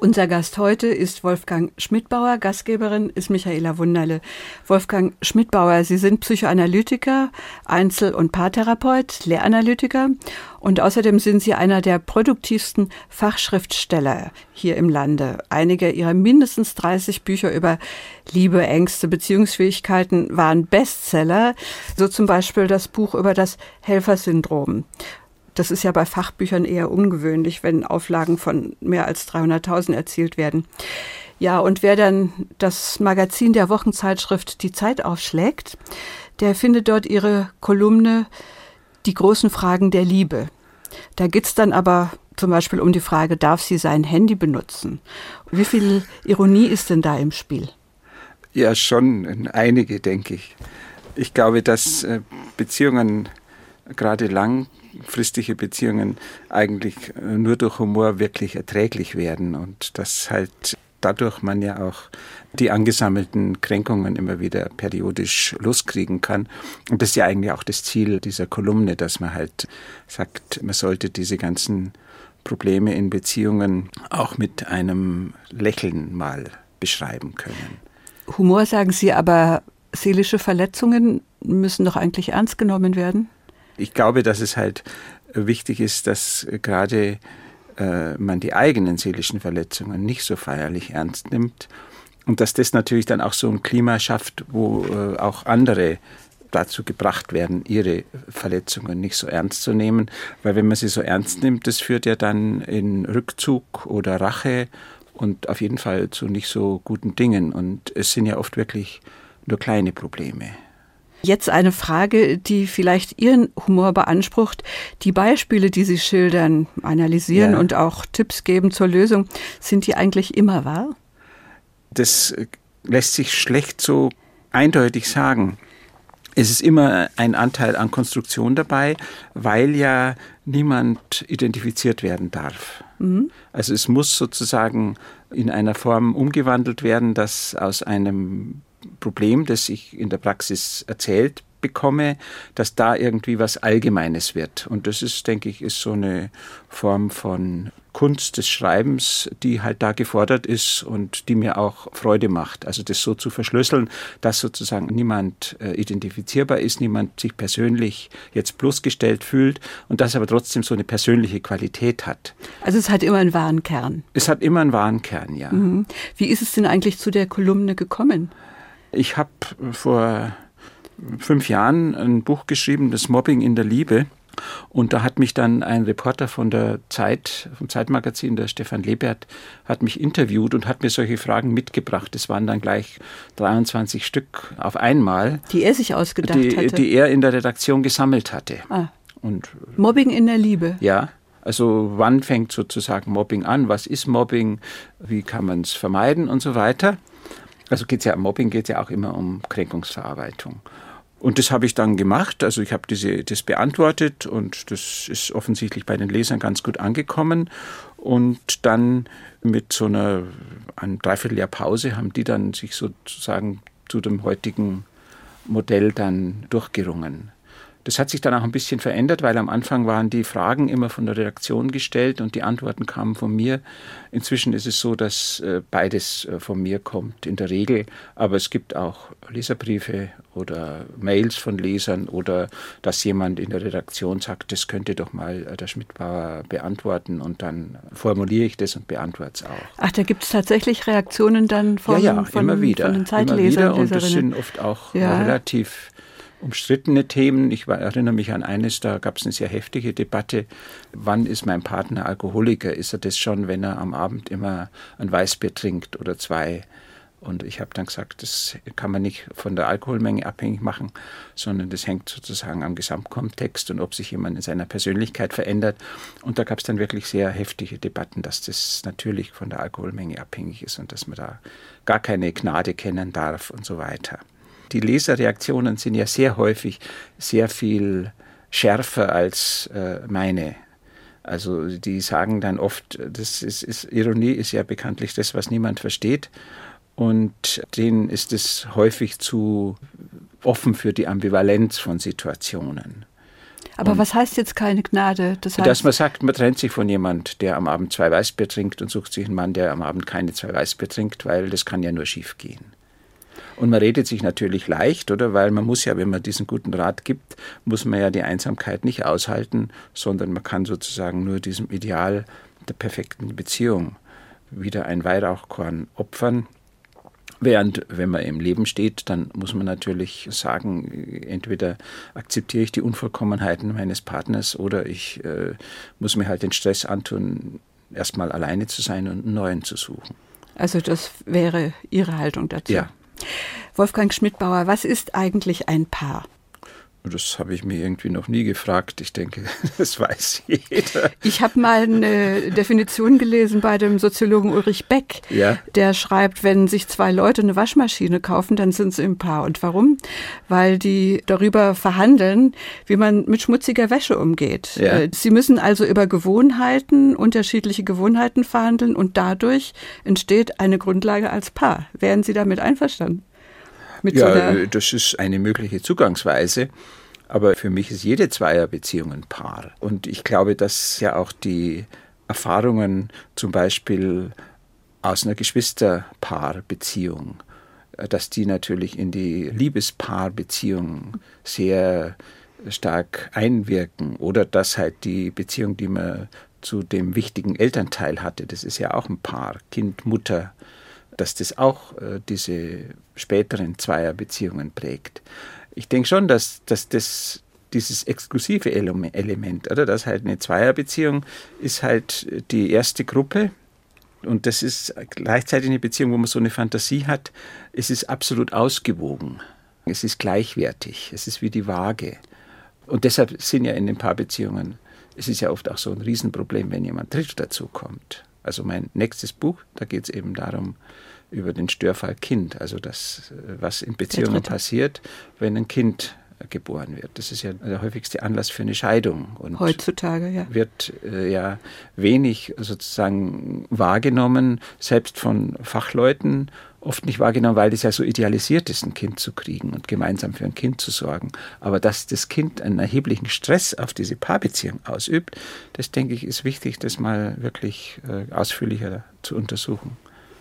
unser Gast heute ist Wolfgang Schmidbauer, Gastgeberin ist Michaela Wunderle. Wolfgang Schmidbauer, Sie sind Psychoanalytiker, Einzel- und Paartherapeut, Lehranalytiker und außerdem sind Sie einer der produktivsten Fachschriftsteller hier im Lande. Einige Ihrer mindestens 30 Bücher über Liebe, Ängste, Beziehungsfähigkeiten waren Bestseller, so zum Beispiel das Buch über das Helfersyndrom. Das ist ja bei Fachbüchern eher ungewöhnlich, wenn Auflagen von mehr als 300.000 erzielt werden. Ja, und wer dann das Magazin der Wochenzeitschrift Die Zeit aufschlägt, der findet dort ihre Kolumne Die großen Fragen der Liebe. Da geht's dann aber zum Beispiel um die Frage, darf sie sein Handy benutzen? Wie viel Ironie ist denn da im Spiel? Ja, schon einige, denke ich. Ich glaube, dass äh, Beziehungen gerade langfristige Beziehungen eigentlich äh, nur durch Humor wirklich erträglich werden und dass halt dadurch man ja auch die angesammelten Kränkungen immer wieder periodisch loskriegen kann. Und das ist ja eigentlich auch das Ziel dieser Kolumne, dass man halt sagt, man sollte diese ganzen Probleme in Beziehungen auch mit einem Lächeln mal beschreiben können. Humor sagen Sie, aber seelische Verletzungen müssen doch eigentlich ernst genommen werden? Ich glaube, dass es halt wichtig ist, dass gerade äh, man die eigenen seelischen Verletzungen nicht so feierlich ernst nimmt und dass das natürlich dann auch so ein Klima schafft, wo äh, auch andere dazu gebracht werden, ihre Verletzungen nicht so ernst zu nehmen, weil wenn man sie so ernst nimmt, das führt ja dann in Rückzug oder Rache und auf jeden Fall zu nicht so guten Dingen und es sind ja oft wirklich nur kleine Probleme. Jetzt eine Frage, die vielleicht Ihren Humor beansprucht. Die Beispiele, die Sie schildern, analysieren ja. und auch Tipps geben zur Lösung, sind die eigentlich immer wahr? Das lässt sich schlecht so eindeutig sagen. Es ist immer ein Anteil an Konstruktion dabei, weil ja niemand identifiziert werden darf. Mhm. Also es muss sozusagen in einer Form umgewandelt werden, dass aus einem Problem, das ich in der Praxis erzählt bekomme, dass da irgendwie was Allgemeines wird. Und das ist, denke ich, ist so eine Form von Kunst des Schreibens, die halt da gefordert ist und die mir auch Freude macht. Also das so zu verschlüsseln, dass sozusagen niemand äh, identifizierbar ist, niemand sich persönlich jetzt bloßgestellt fühlt und das aber trotzdem so eine persönliche Qualität hat. Also es hat immer einen wahren Kern. Es hat immer einen wahren Kern, ja. Mhm. Wie ist es denn eigentlich zu der Kolumne gekommen? Ich habe vor fünf Jahren ein Buch geschrieben, das Mobbing in der Liebe. Und da hat mich dann ein Reporter von der Zeit, vom Zeitmagazin, der Stefan Lebert, hat mich interviewt und hat mir solche Fragen mitgebracht. Es waren dann gleich 23 Stück auf einmal. Die er sich ausgedacht die, hatte. Die er in der Redaktion gesammelt hatte. Ah. Und, Mobbing in der Liebe. Ja. Also wann fängt sozusagen Mobbing an? Was ist Mobbing? Wie kann man es vermeiden und so weiter? Also geht ja Mobbing geht ja auch immer um Kränkungsverarbeitung. Und das habe ich dann gemacht. Also ich habe diese, das beantwortet und das ist offensichtlich bei den Lesern ganz gut angekommen. Und dann mit so einer ein Dreivierteljahr Pause haben die dann sich sozusagen zu dem heutigen Modell dann durchgerungen. Das hat sich dann auch ein bisschen verändert, weil am Anfang waren die Fragen immer von der Redaktion gestellt und die Antworten kamen von mir. Inzwischen ist es so, dass äh, beides äh, von mir kommt in der Regel, aber es gibt auch Leserbriefe oder Mails von Lesern oder dass jemand in der Redaktion sagt, das könnte doch mal äh, der Schmidtbauer beantworten und dann formuliere ich das und beantworte es auch. Ach, da gibt es tatsächlich Reaktionen dann von, ja, ja, von, immer wieder, von den Zeitlesern. Immer wieder und das sind oft auch ja. relativ umstrittene Themen. Ich erinnere mich an eines, da gab es eine sehr heftige Debatte. Wann ist mein Partner Alkoholiker? Ist er das schon, wenn er am Abend immer ein Weißbier trinkt oder zwei? Und ich habe dann gesagt, das kann man nicht von der Alkoholmenge abhängig machen, sondern das hängt sozusagen am Gesamtkontext und ob sich jemand in seiner Persönlichkeit verändert. Und da gab es dann wirklich sehr heftige Debatten, dass das natürlich von der Alkoholmenge abhängig ist und dass man da gar keine Gnade kennen darf und so weiter die Leserreaktionen sind ja sehr häufig sehr viel schärfer als äh, meine. Also die sagen dann oft, das ist, ist, Ironie ist ja bekanntlich das, was niemand versteht. und denen ist es häufig zu offen für die Ambivalenz von Situationen. Aber und was heißt jetzt keine Gnade? Das heißt, dass man sagt, man trennt sich von jemand, der am Abend zwei Weißbier trinkt und sucht sich einen Mann, der am Abend keine zwei Weißbier trinkt, weil das kann ja nur schief gehen. Und man redet sich natürlich leicht, oder? Weil man muss ja, wenn man diesen guten Rat gibt, muss man ja die Einsamkeit nicht aushalten, sondern man kann sozusagen nur diesem Ideal der perfekten Beziehung wieder ein Weihrauchkorn opfern. Während, wenn man im Leben steht, dann muss man natürlich sagen, entweder akzeptiere ich die Unvollkommenheiten meines Partners oder ich äh, muss mir halt den Stress antun, erstmal alleine zu sein und einen neuen zu suchen. Also das wäre Ihre Haltung dazu? Ja. Wolfgang Schmidbauer, was ist eigentlich ein Paar? Das habe ich mir irgendwie noch nie gefragt. Ich denke, das weiß jeder. Ich habe mal eine Definition gelesen bei dem Soziologen Ulrich Beck. Ja. Der schreibt, wenn sich zwei Leute eine Waschmaschine kaufen, dann sind sie im Paar. Und warum? Weil die darüber verhandeln, wie man mit schmutziger Wäsche umgeht. Ja. Äh, sie müssen also über Gewohnheiten, unterschiedliche Gewohnheiten verhandeln und dadurch entsteht eine Grundlage als Paar. Wären Sie damit einverstanden? Ja, so das ist eine mögliche Zugangsweise. Aber für mich ist jede Zweierbeziehung ein Paar. Und ich glaube, dass ja auch die Erfahrungen zum Beispiel aus einer Geschwisterpaarbeziehung, dass die natürlich in die Liebespaarbeziehung sehr stark einwirken. Oder dass halt die Beziehung, die man zu dem wichtigen Elternteil hatte, das ist ja auch ein Paar, Kind, Mutter, dass das auch äh, diese späteren Zweierbeziehungen prägt. Ich denke schon, dass, dass das dieses exklusive Element, oder? Das halt eine Zweierbeziehung ist halt die erste Gruppe. Und das ist gleichzeitig eine Beziehung, wo man so eine Fantasie hat. Es ist absolut ausgewogen. Es ist gleichwertig. Es ist wie die Waage. Und deshalb sind ja in den Paarbeziehungen, es ist ja oft auch so ein Riesenproblem, wenn jemand dritt dazu kommt. Also mein nächstes Buch, da geht es eben darum, über den Störfall Kind, also das, was in Beziehungen passiert, wenn ein Kind geboren wird. Das ist ja der häufigste Anlass für eine Scheidung. Und Heutzutage, ja. Wird äh, ja wenig sozusagen wahrgenommen, selbst von Fachleuten oft nicht wahrgenommen, weil es ja so idealisiert ist, ein Kind zu kriegen und gemeinsam für ein Kind zu sorgen. Aber dass das Kind einen erheblichen Stress auf diese Paarbeziehung ausübt, das denke ich, ist wichtig, das mal wirklich äh, ausführlicher zu untersuchen.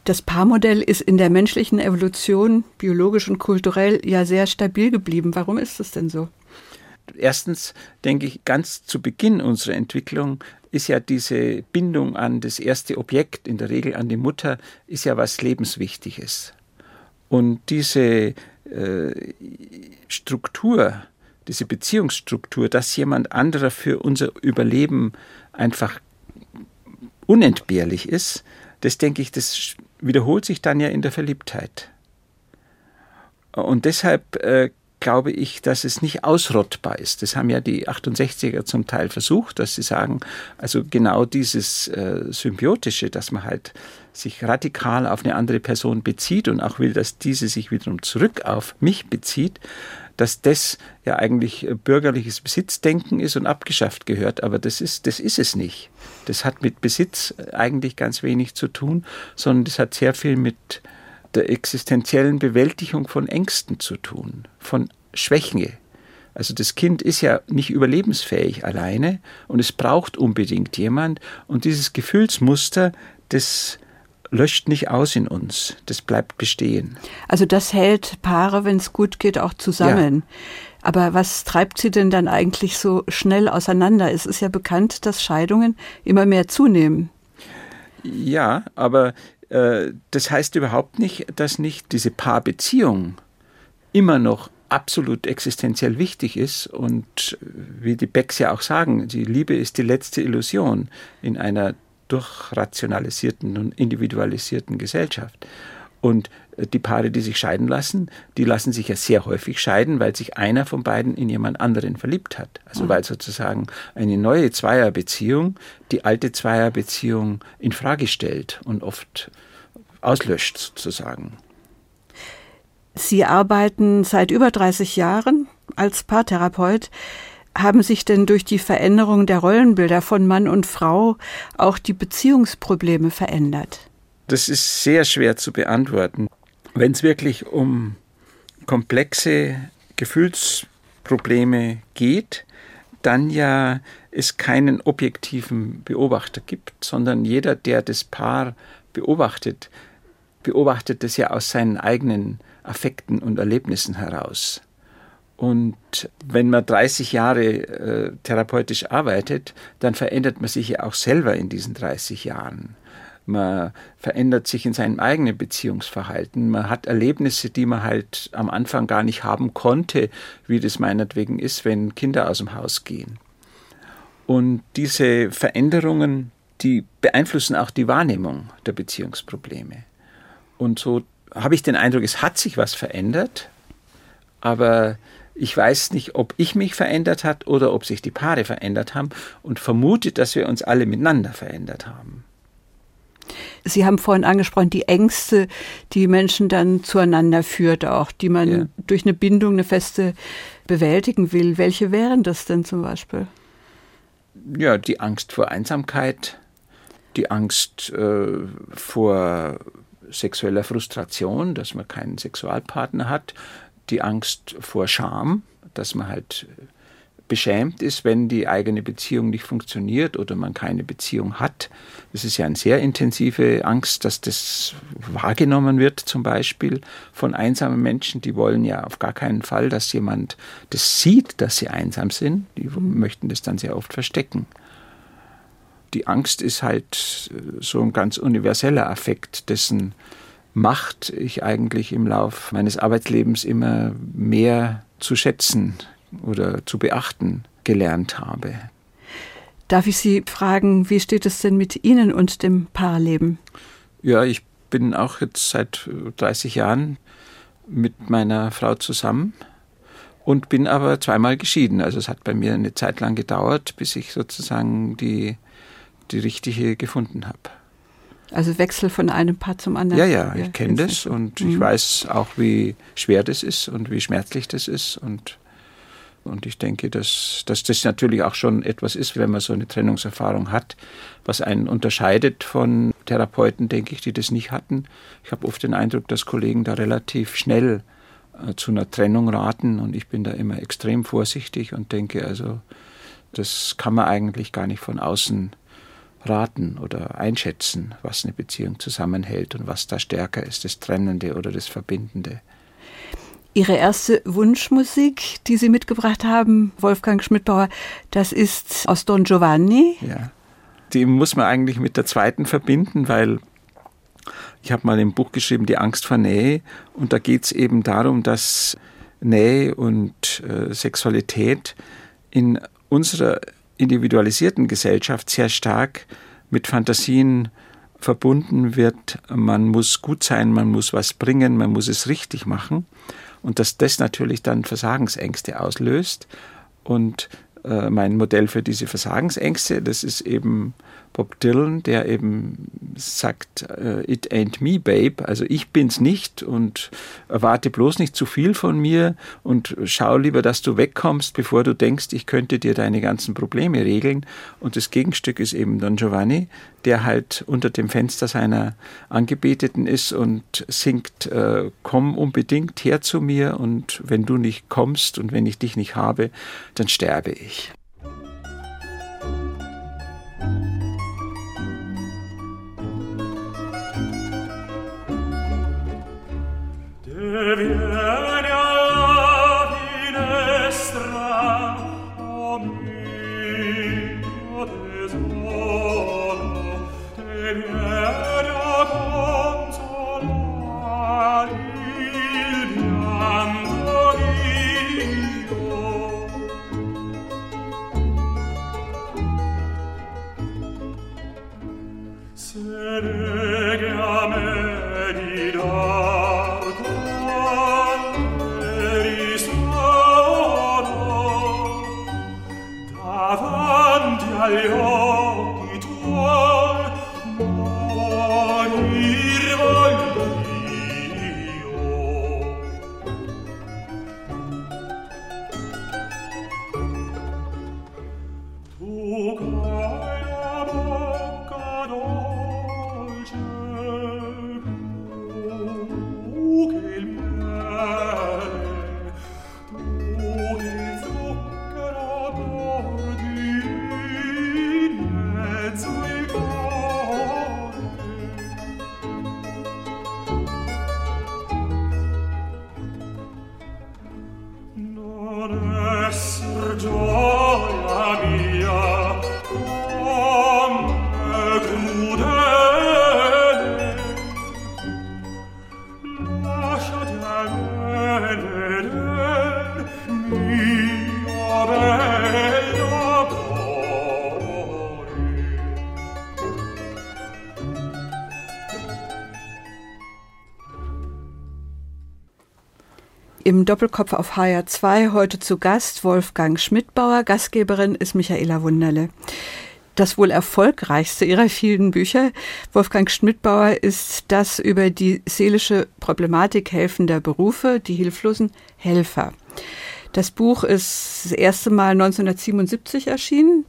Das Paarmodell ist in der menschlichen Evolution biologisch und kulturell ja sehr stabil geblieben. Warum ist das denn so? Erstens denke ich, ganz zu Beginn unserer Entwicklung ist ja diese Bindung an das erste Objekt, in der Regel an die Mutter, ist ja was Lebenswichtiges. Und diese äh, Struktur, diese Beziehungsstruktur, dass jemand anderer für unser Überleben einfach unentbehrlich ist, das denke ich, das wiederholt sich dann ja in der Verliebtheit. Und deshalb äh, glaube ich, dass es nicht ausrottbar ist. Das haben ja die 68er zum Teil versucht, dass sie sagen, also genau dieses äh, Symbiotische, dass man halt sich radikal auf eine andere Person bezieht und auch will, dass diese sich wiederum zurück auf mich bezieht, dass das ja eigentlich äh, bürgerliches Besitzdenken ist und abgeschafft gehört, aber das ist, das ist es nicht. Das hat mit Besitz äh, eigentlich ganz wenig zu tun, sondern das hat sehr viel mit der existenziellen Bewältigung von Ängsten zu tun, von Schwächen. Also das Kind ist ja nicht überlebensfähig alleine und es braucht unbedingt jemand und dieses Gefühlsmuster, das löscht nicht aus in uns. Das bleibt bestehen. Also das hält Paare, wenn es gut geht, auch zusammen. Ja. Aber was treibt sie denn dann eigentlich so schnell auseinander? Es ist ja bekannt, dass Scheidungen immer mehr zunehmen. Ja, aber das heißt überhaupt nicht, dass nicht diese Paarbeziehung immer noch absolut existenziell wichtig ist und wie die Becks ja auch sagen, die Liebe ist die letzte Illusion in einer durchrationalisierten und individualisierten Gesellschaft. Und äh, die Paare, die sich scheiden lassen, die lassen sich ja sehr häufig scheiden, weil sich einer von beiden in jemand anderen verliebt hat. Also mhm. weil sozusagen eine neue Zweierbeziehung die alte Zweierbeziehung in Frage stellt und oft auslöscht sozusagen. Sie arbeiten seit über 30 Jahren als Paartherapeut haben sich denn durch die Veränderung der Rollenbilder von Mann und Frau auch die Beziehungsprobleme verändert? Das ist sehr schwer zu beantworten. Wenn es wirklich um komplexe Gefühlsprobleme geht, dann ja es keinen objektiven Beobachter gibt, sondern jeder, der das Paar beobachtet, beobachtet es ja aus seinen eigenen Affekten und Erlebnissen heraus. Und wenn man 30 Jahre äh, therapeutisch arbeitet, dann verändert man sich ja auch selber in diesen 30 Jahren. Man verändert sich in seinem eigenen Beziehungsverhalten. Man hat Erlebnisse, die man halt am Anfang gar nicht haben konnte, wie das meinetwegen ist, wenn Kinder aus dem Haus gehen. Und diese Veränderungen, die beeinflussen auch die Wahrnehmung der Beziehungsprobleme. Und so habe ich den Eindruck, es hat sich was verändert, aber ich weiß nicht, ob ich mich verändert hat oder ob sich die Paare verändert haben und vermute, dass wir uns alle miteinander verändert haben. Sie haben vorhin angesprochen, die Ängste, die Menschen dann zueinander führt auch, die man ja. durch eine Bindung, eine feste bewältigen will. Welche wären das denn zum Beispiel? Ja, die Angst vor Einsamkeit, die Angst äh, vor sexueller Frustration, dass man keinen Sexualpartner hat, die Angst vor Scham, dass man halt beschämt ist, wenn die eigene Beziehung nicht funktioniert oder man keine Beziehung hat. Das ist ja eine sehr intensive Angst, dass das wahrgenommen wird, zum Beispiel von einsamen Menschen. Die wollen ja auf gar keinen Fall, dass jemand das sieht, dass sie einsam sind. Die möchten das dann sehr oft verstecken. Die Angst ist halt so ein ganz universeller Affekt, dessen Macht ich eigentlich im Lauf meines Arbeitslebens immer mehr zu schätzen oder zu beachten gelernt habe. Darf ich Sie fragen, wie steht es denn mit Ihnen und dem Paarleben? Ja, ich bin auch jetzt seit 30 Jahren mit meiner Frau zusammen und bin aber zweimal geschieden. Also es hat bei mir eine Zeit lang gedauert, bis ich sozusagen die, die richtige gefunden habe. Also Wechsel von einem Paar zum anderen. Ja, ja, ich kenne das und mhm. ich weiß auch, wie schwer das ist und wie schmerzlich das ist und und ich denke, dass, dass das natürlich auch schon etwas ist, wenn man so eine Trennungserfahrung hat, was einen unterscheidet von Therapeuten, denke ich, die das nicht hatten. Ich habe oft den Eindruck, dass Kollegen da relativ schnell äh, zu einer Trennung raten und ich bin da immer extrem vorsichtig und denke, also das kann man eigentlich gar nicht von außen raten oder einschätzen, was eine Beziehung zusammenhält und was da stärker ist, das Trennende oder das Verbindende. Ihre erste Wunschmusik, die Sie mitgebracht haben, Wolfgang Schmidbauer, das ist aus Don Giovanni. Ja, die muss man eigentlich mit der zweiten verbinden, weil ich habe mal ein Buch geschrieben, Die Angst vor Nähe, und da geht es eben darum, dass Nähe und äh, Sexualität in unserer individualisierten Gesellschaft sehr stark mit Fantasien verbunden wird. Man muss gut sein, man muss was bringen, man muss es richtig machen und dass das natürlich dann Versagensängste auslöst. Und äh, mein Modell für diese Versagensängste, das ist eben Bob Dylan, der eben sagt, äh, it ain't me, babe, also ich bin's nicht und erwarte bloß nicht zu viel von mir und schau lieber, dass du wegkommst, bevor du denkst, ich könnte dir deine ganzen Probleme regeln. Und das Gegenstück ist eben Don Giovanni, der halt unter dem Fenster seiner Angebeteten ist und singt, äh, komm unbedingt her zu mir und wenn du nicht kommst und wenn ich dich nicht habe, dann sterbe ich. Viene Doppelkopf auf HR2 heute zu Gast Wolfgang Schmidbauer, Gastgeberin ist Michaela Wunderle. Das wohl erfolgreichste ihrer vielen Bücher, Wolfgang Schmidbauer, ist das über die seelische Problematik helfender Berufe, die hilflosen Helfer. Das Buch ist das erste Mal 1977 erschienen.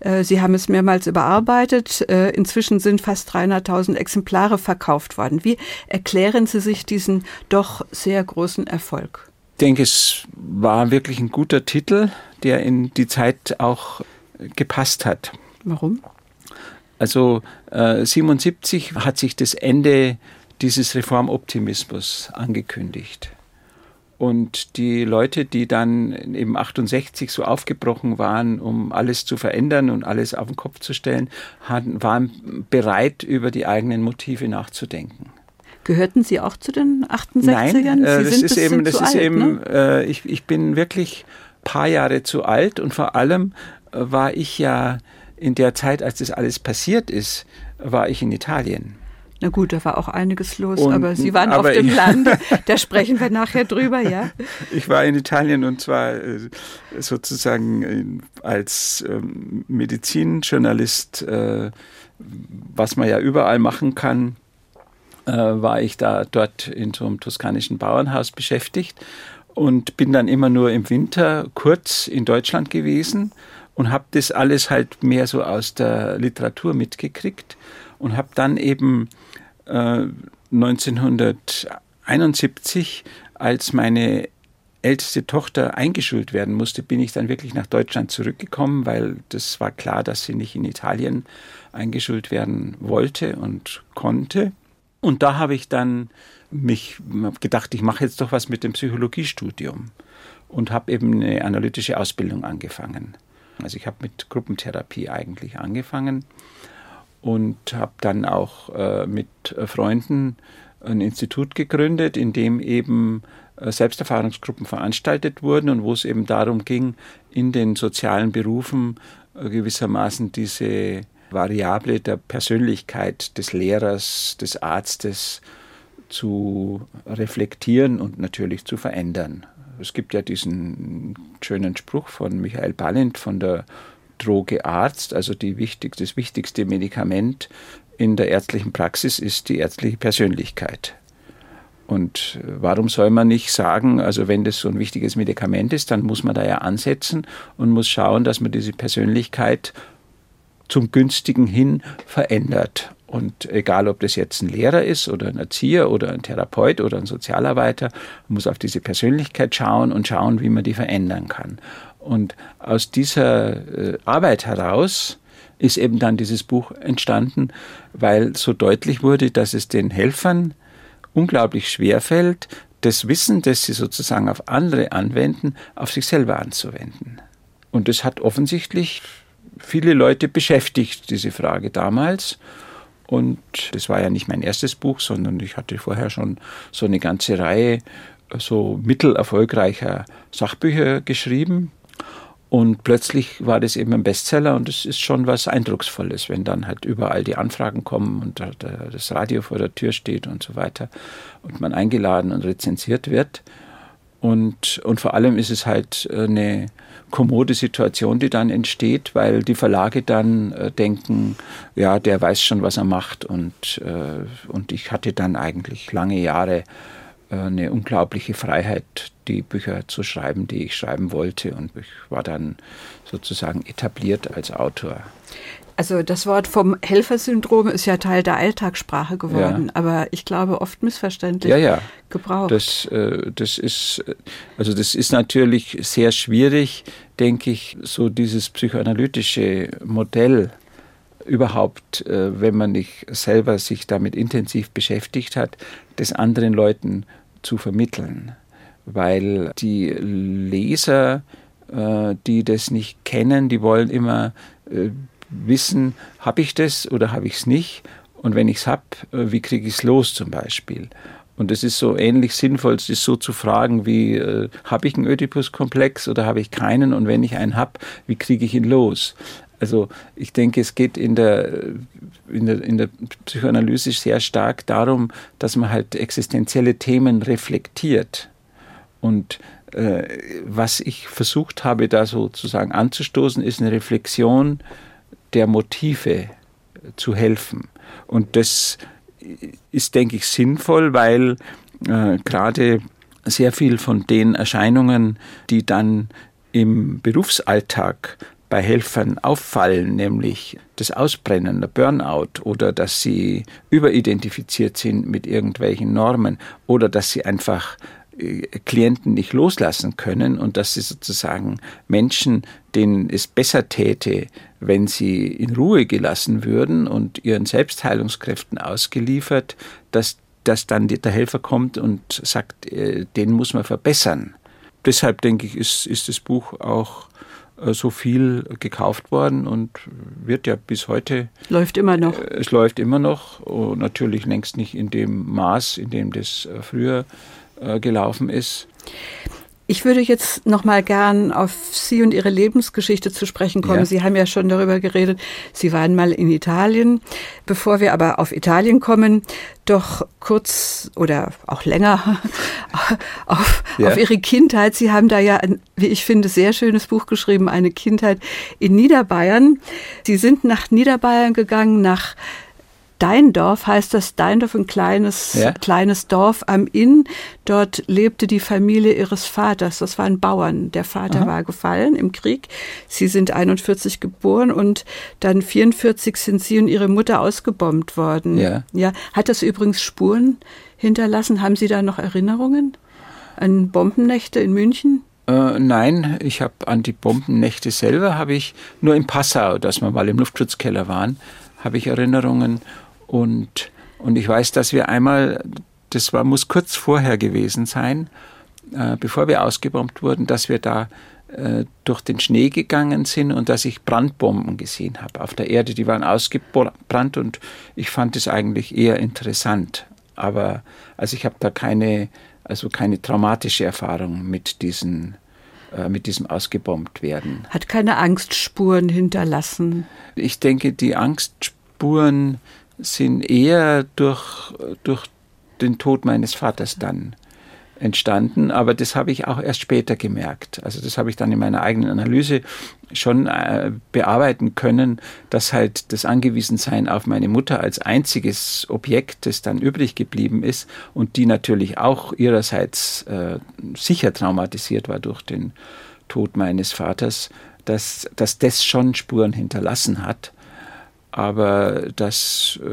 Äh, Sie haben es mehrmals überarbeitet. Äh, inzwischen sind fast 300.000 Exemplare verkauft worden. Wie erklären Sie sich diesen doch sehr großen Erfolg? Ich denke, es war wirklich ein guter Titel, der in die Zeit auch gepasst hat. Warum? Also äh, 77 hat sich das Ende dieses Reformoptimismus angekündigt. Und die Leute, die dann eben 68 so aufgebrochen waren, um alles zu verändern und alles auf den Kopf zu stellen, waren bereit, über die eigenen Motive nachzudenken. Gehörten Sie auch zu den 68ern? Nein, äh, das ist eben, das ist alt, eben ne? äh, ich, ich bin wirklich paar Jahre zu alt und vor allem äh, war ich ja in der Zeit, als das alles passiert ist, war ich in Italien. Na gut, da war auch einiges los, und, aber Sie waren aber auf dem Land, da sprechen wir nachher drüber, ja? Ich war in Italien und zwar äh, sozusagen als ähm, Medizinjournalist, was man ja überall machen kann, äh, war ich da dort in so einem toskanischen Bauernhaus beschäftigt und bin dann immer nur im Winter kurz in Deutschland gewesen und habe das alles halt mehr so aus der Literatur mitgekriegt und habe dann eben äh, 1971, als meine älteste Tochter eingeschult werden musste, bin ich dann wirklich nach Deutschland zurückgekommen, weil das war klar, dass sie nicht in Italien eingeschult werden wollte und konnte. Und da habe ich dann mich gedacht, ich mache jetzt doch was mit dem Psychologiestudium und habe eben eine analytische Ausbildung angefangen. Also ich habe mit Gruppentherapie eigentlich angefangen und habe dann auch äh, mit Freunden ein Institut gegründet, in dem eben äh, Selbsterfahrungsgruppen veranstaltet wurden und wo es eben darum ging, in den sozialen Berufen äh, gewissermaßen diese Variable der Persönlichkeit des Lehrers, des Arztes zu reflektieren und natürlich zu verändern. Es gibt ja diesen schönen Spruch von Michael Ballint von der Droge Arzt, also wichtig, das wichtigste Medikament in der ärztlichen Praxis ist die ärztliche Persönlichkeit. Und warum soll man nicht sagen, also wenn das so ein wichtiges Medikament ist, dann muss man da ja ansetzen und muss schauen, dass man diese Persönlichkeit zum günstigen hin verändert. Und egal, ob das jetzt ein Lehrer ist oder ein Erzieher oder ein Therapeut oder ein Sozialarbeiter, man muss auf diese Persönlichkeit schauen und schauen, wie man die verändern kann. Und aus dieser äh, Arbeit heraus ist eben dann dieses Buch entstanden, weil so deutlich wurde, dass es den Helfern unglaublich schwer fällt, das Wissen, das sie sozusagen auf andere anwenden, auf sich selber anzuwenden. Und das hat offensichtlich viele Leute beschäftigt, diese Frage damals. Und das war ja nicht mein erstes Buch, sondern ich hatte vorher schon so eine ganze Reihe so mittelerfolgreicher Sachbücher geschrieben. Und plötzlich war das eben ein Bestseller und es ist schon was Eindrucksvolles, wenn dann halt überall die Anfragen kommen und das Radio vor der Tür steht und so weiter und man eingeladen und rezensiert wird. Und, und vor allem ist es halt eine kommode Situation, die dann entsteht, weil die Verlage dann äh, denken, ja, der weiß schon, was er macht. Und, äh, und ich hatte dann eigentlich lange Jahre äh, eine unglaubliche Freiheit, die Bücher zu schreiben, die ich schreiben wollte. Und ich war dann sozusagen etabliert als Autor. Also das Wort vom Helfersyndrom ist ja Teil der Alltagssprache geworden, ja. aber ich glaube oft missverständlich ja, ja. gebraucht. Das, äh, das ist also das ist natürlich sehr schwierig, denke ich, so dieses psychoanalytische Modell überhaupt, äh, wenn man nicht selber sich damit intensiv beschäftigt hat, des anderen Leuten zu vermitteln, weil die Leser, äh, die das nicht kennen, die wollen immer wissen, habe ich das oder habe ich es nicht? Und wenn ich es habe, äh, wie kriege ich es los zum Beispiel? Und es ist so ähnlich sinnvoll, es ist so zu fragen, wie äh, habe ich einen Oedipus-Komplex oder habe ich keinen? Und wenn ich einen habe, wie kriege ich ihn los? Also ich denke, es geht in der, in, der, in der Psychoanalyse sehr stark darum, dass man halt existenzielle Themen reflektiert Und äh, was ich versucht habe, da sozusagen anzustoßen, ist eine Reflexion der Motive zu helfen. Und das ist, denke ich, sinnvoll, weil äh, gerade sehr viel von den Erscheinungen, die dann im Berufsalltag bei Helfern auffallen, nämlich das Ausbrennen, der Burnout oder dass sie überidentifiziert sind mit irgendwelchen Normen oder dass sie einfach äh, Klienten nicht loslassen können und dass sie sozusagen Menschen, denen es besser täte, wenn sie in Ruhe gelassen würden und ihren Selbstheilungskräften ausgeliefert, dass, dass dann der Helfer kommt und sagt, äh, den muss man verbessern. Deshalb denke ich, ist, ist das Buch auch äh, so viel gekauft worden und wird ja bis heute. Läuft immer noch. Es läuft immer noch. Und natürlich längst nicht in dem Maß, in dem das früher äh, gelaufen ist. Ich würde jetzt noch mal gern auf Sie und Ihre Lebensgeschichte zu sprechen kommen. Ja. Sie haben ja schon darüber geredet. Sie waren mal in Italien. Bevor wir aber auf Italien kommen, doch kurz oder auch länger auf, ja. auf Ihre Kindheit. Sie haben da ja ein, wie ich finde, sehr schönes Buch geschrieben, eine Kindheit in Niederbayern. Sie sind nach Niederbayern gegangen, nach Deindorf heißt das Deindorf, ein kleines, ja. kleines Dorf am Inn. Dort lebte die Familie ihres Vaters. Das waren Bauern. Der Vater Aha. war gefallen im Krieg. Sie sind 41 geboren und dann 44 sind sie und ihre Mutter ausgebombt worden. Ja. ja. Hat das übrigens Spuren hinterlassen? Haben Sie da noch Erinnerungen an Bombennächte in München? Äh, nein, ich habe an die Bombennächte selber habe ich nur in Passau, dass wir mal im Luftschutzkeller waren, habe ich Erinnerungen und, und ich weiß, dass wir einmal, das war, muss kurz vorher gewesen sein, äh, bevor wir ausgebombt wurden, dass wir da äh, durch den Schnee gegangen sind und dass ich Brandbomben gesehen habe auf der Erde. Die waren ausgebrannt und ich fand es eigentlich eher interessant. Aber also ich habe da keine, also keine traumatische Erfahrung mit diesen äh, mit diesem ausgebombt werden. Hat keine Angstspuren hinterlassen? Ich denke, die Angstspuren sind eher durch, durch den Tod meines Vaters dann entstanden, aber das habe ich auch erst später gemerkt. Also das habe ich dann in meiner eigenen Analyse schon äh, bearbeiten können, dass halt das Angewiesensein auf meine Mutter als einziges Objekt, das dann übrig geblieben ist und die natürlich auch ihrerseits äh, sicher traumatisiert war durch den Tod meines Vaters, dass, dass das schon Spuren hinterlassen hat aber dass äh,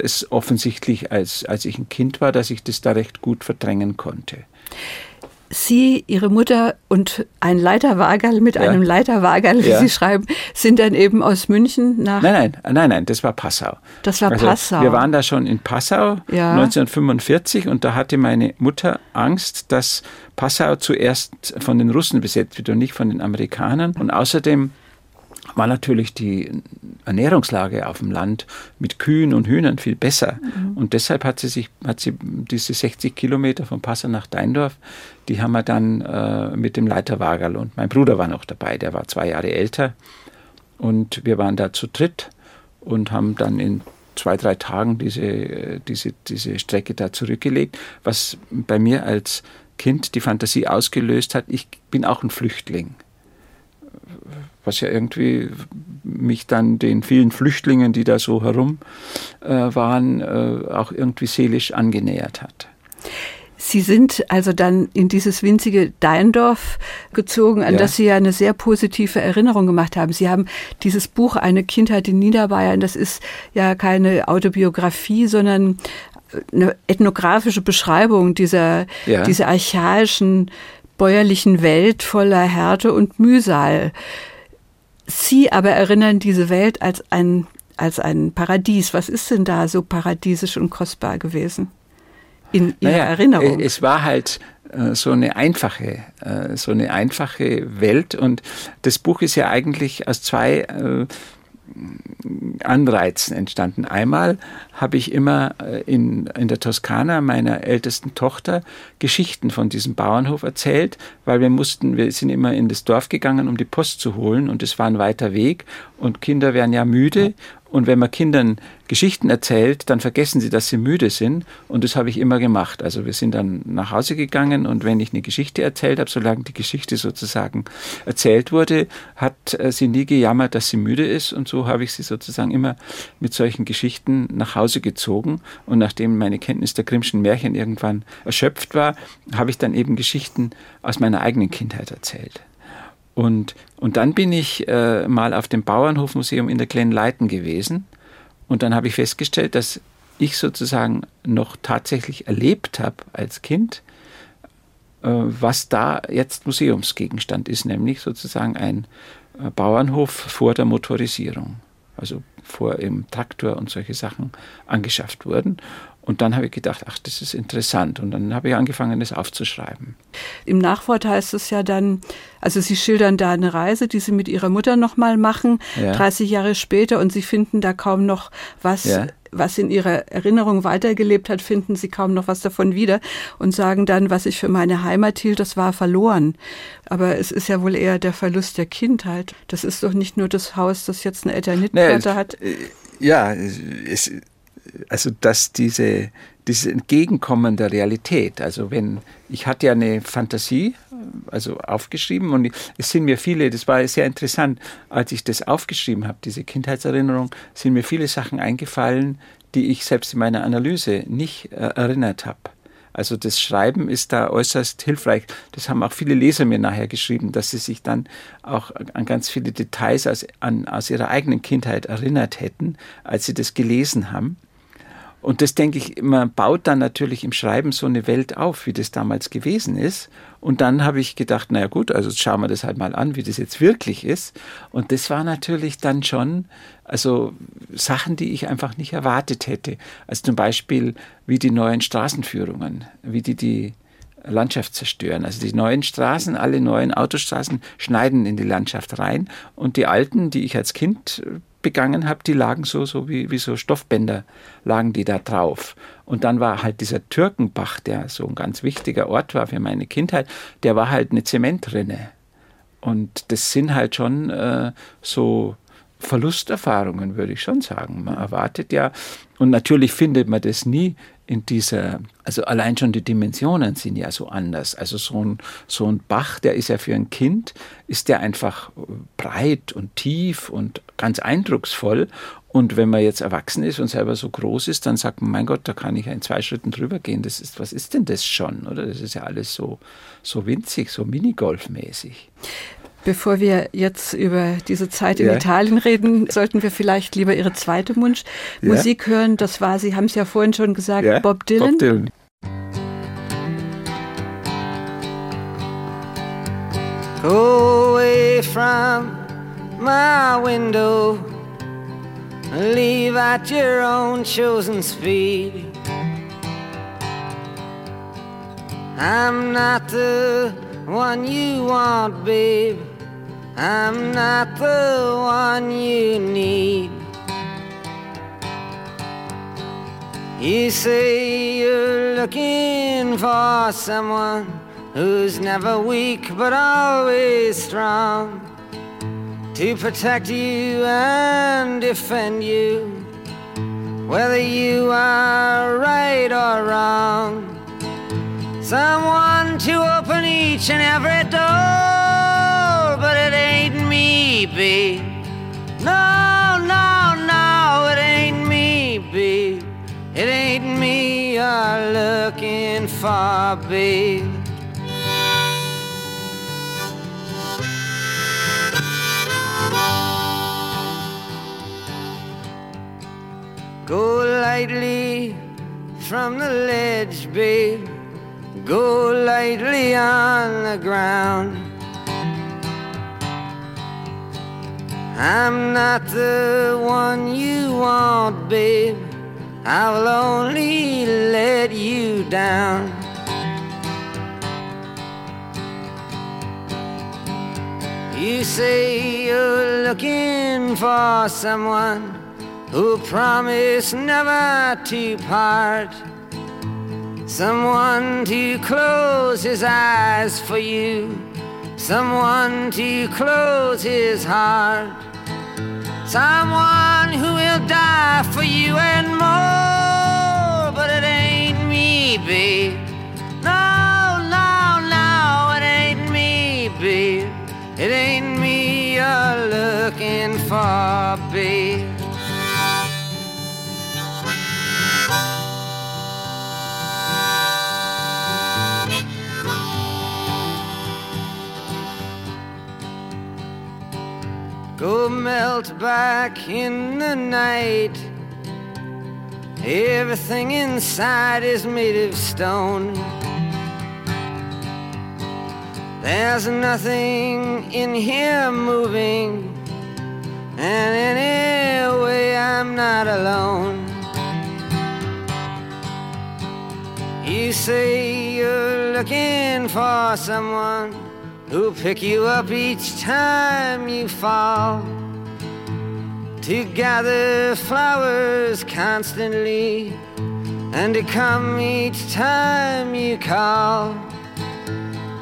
es offensichtlich, als, als ich ein Kind war, dass ich das da recht gut verdrängen konnte. Sie, Ihre Mutter und ein Leiterwagerl mit ja. einem Leiterwagerl, wie ja. Sie schreiben, sind dann eben aus München nach. Nein, nein, nein, nein, das war Passau. Das war also Passau. Wir waren da schon in Passau ja. 1945 und da hatte meine Mutter Angst, dass Passau zuerst von den Russen besetzt wird und nicht von den Amerikanern. Und außerdem war natürlich die Ernährungslage auf dem Land mit Kühen und Hühnern viel besser. Mhm. Und deshalb hat sie sich, hat sie diese 60 Kilometer von Passau nach Deindorf, die haben wir dann äh, mit dem Leiterwagerl und mein Bruder war noch dabei, der war zwei Jahre älter. Und wir waren da zu dritt und haben dann in zwei, drei Tagen diese, diese, diese Strecke da zurückgelegt, was bei mir als Kind die Fantasie ausgelöst hat, ich bin auch ein Flüchtling was ja irgendwie mich dann den vielen Flüchtlingen, die da so herum äh, waren, äh, auch irgendwie seelisch angenähert hat. Sie sind also dann in dieses winzige Deindorf gezogen, an ja. das Sie ja eine sehr positive Erinnerung gemacht haben. Sie haben dieses Buch Eine Kindheit in Niederbayern, das ist ja keine Autobiografie, sondern eine ethnografische Beschreibung dieser, ja. dieser archaischen bäuerlichen Welt voller Härte und Mühsal. Sie aber erinnern diese Welt als ein, als ein Paradies. Was ist denn da so paradiesisch und kostbar gewesen? In Ihrer naja, Erinnerung? Es war halt äh, so eine einfache, äh, so eine einfache Welt und das Buch ist ja eigentlich aus zwei äh, Anreizen entstanden. Einmal habe ich immer äh, in, in der Toskana meiner ältesten Tochter Geschichten von diesem Bauernhof erzählt, weil wir mussten, wir sind immer in das Dorf gegangen, um die Post zu holen und es war ein weiter Weg und Kinder wären ja müde Und wenn man Kindern Geschichten erzählt, dann vergessen sie, dass sie müde sind. Und das habe ich immer gemacht. Also wir sind dann nach Hause gegangen und wenn ich eine Geschichte erzählt habe, solange die Geschichte sozusagen erzählt wurde, hat äh, sie nie gejammert, dass sie müde ist. Und so habe ich sie sozusagen immer mit solchen Geschichten nach Hause gezogen. Und nachdem meine Kenntnis der Grimmschen Märchen irgendwann erschöpft war, habe ich dann eben Geschichten aus meiner eigenen Kindheit erzählt. Und, und dann bin ich äh, mal auf dem Bauernhofmuseum in der Glen Leiten gewesen. Und dann habe ich festgestellt, dass ich sozusagen noch tatsächlich erlebt habe als Kind, äh, was da jetzt Museumsgegenstand ist, nämlich sozusagen ein äh, Bauernhof vor der Motorisierung. Also vor im Traktor und solche Sachen angeschafft wurden. Und dann habe ich gedacht, ach, das ist interessant. Und dann habe ich angefangen, das aufzuschreiben. Im Nachwort heißt es ja dann, also Sie schildern da eine Reise, die Sie mit Ihrer Mutter nochmal machen, ja. 30 Jahre später, und Sie finden da kaum noch was, ja. was in Ihrer Erinnerung weitergelebt hat, finden Sie kaum noch was davon wieder und sagen dann, was ich für meine Heimat hielt, das war verloren. Aber es ist ja wohl eher der Verlust der Kindheit. Das ist doch nicht nur das Haus, das jetzt eine Eternitplatte hat. Äh, ja, es also dass diese, dieses Entgegenkommen der Realität, also wenn, ich hatte ja eine Fantasie, also aufgeschrieben und es sind mir viele, das war sehr interessant, als ich das aufgeschrieben habe, diese Kindheitserinnerung, sind mir viele Sachen eingefallen, die ich selbst in meiner Analyse nicht äh, erinnert habe. Also das Schreiben ist da äußerst hilfreich. Das haben auch viele Leser mir nachher geschrieben, dass sie sich dann auch an ganz viele Details aus, an, aus ihrer eigenen Kindheit erinnert hätten, als sie das gelesen haben. Und das denke ich, man baut dann natürlich im Schreiben so eine Welt auf, wie das damals gewesen ist. Und dann habe ich gedacht, naja gut, also schauen wir das halt mal an, wie das jetzt wirklich ist. Und das war natürlich dann schon, also Sachen, die ich einfach nicht erwartet hätte. Also zum Beispiel wie die neuen Straßenführungen, wie die die Landschaft zerstören. Also die neuen Straßen, alle neuen Autostraßen schneiden in die Landschaft rein und die alten, die ich als Kind begangen habe, die lagen so, so wie, wie so Stoffbänder, lagen die da drauf. Und dann war halt dieser Türkenbach, der so ein ganz wichtiger Ort war für meine Kindheit, der war halt eine Zementrinne. Und das sind halt schon äh, so Verlusterfahrungen, würde ich schon sagen. Man erwartet ja, und natürlich findet man das nie in dieser, also allein schon die Dimensionen sind ja so anders. Also so ein, so ein Bach, der ist ja für ein Kind, ist der einfach breit und tief und ganz eindrucksvoll. Und wenn man jetzt erwachsen ist und selber so groß ist, dann sagt man, mein Gott, da kann ich ja in zwei Schritten drüber gehen. Das ist, was ist denn das schon? Oder das ist ja alles so, so winzig, so Minigolf-mäßig. Bevor wir jetzt über diese Zeit in ja. Italien reden, sollten wir vielleicht lieber Ihre zweite Wunsch ja. Musik hören. Das war, Sie haben es ja vorhin schon gesagt, ja. Bob Dylan. Bob Dylan. Go away from my window. Leave at your own chosen speed. I'm not the one you want, babe. I'm not the one you need. You say you're looking for someone who's never weak but always strong to protect you and defend you, whether you are right or wrong. Someone to open each and every door but it ain't me, babe. No, no, no, it ain't me, babe. It ain't me you're looking for, babe. Go lightly from the ledge, babe. Go lightly on the ground. I'm not the one you want, babe. I will only let you down. You say you're looking for someone who promised never to part. Someone to close his eyes for you. Someone to close his heart Someone who will die for you and more, but it ain't me, babe. No, no, no, it ain't me, babe. It ain't me you're looking for, Melt back in the night. Everything inside is made of stone. There's nothing in here moving, and anyway, I'm not alone. You say you're looking for someone who'll pick you up each time you fall. To gather flowers constantly, and to come each time you call.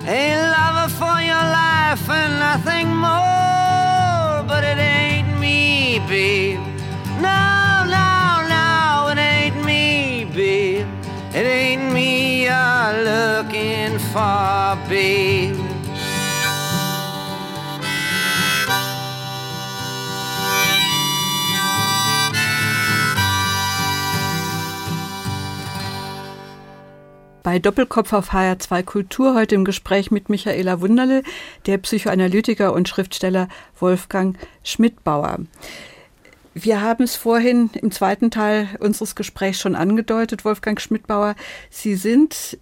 A lover for your life and nothing more, but it ain't me, babe. No, no, no, it ain't me, babe. It ain't me you're looking for, babe. Bei Doppelkopf auf HR2 Kultur heute im Gespräch mit Michaela Wunderle, der Psychoanalytiker und Schriftsteller Wolfgang Schmidbauer. Wir haben es vorhin im zweiten Teil unseres Gesprächs schon angedeutet, Wolfgang Schmidbauer. Sie sind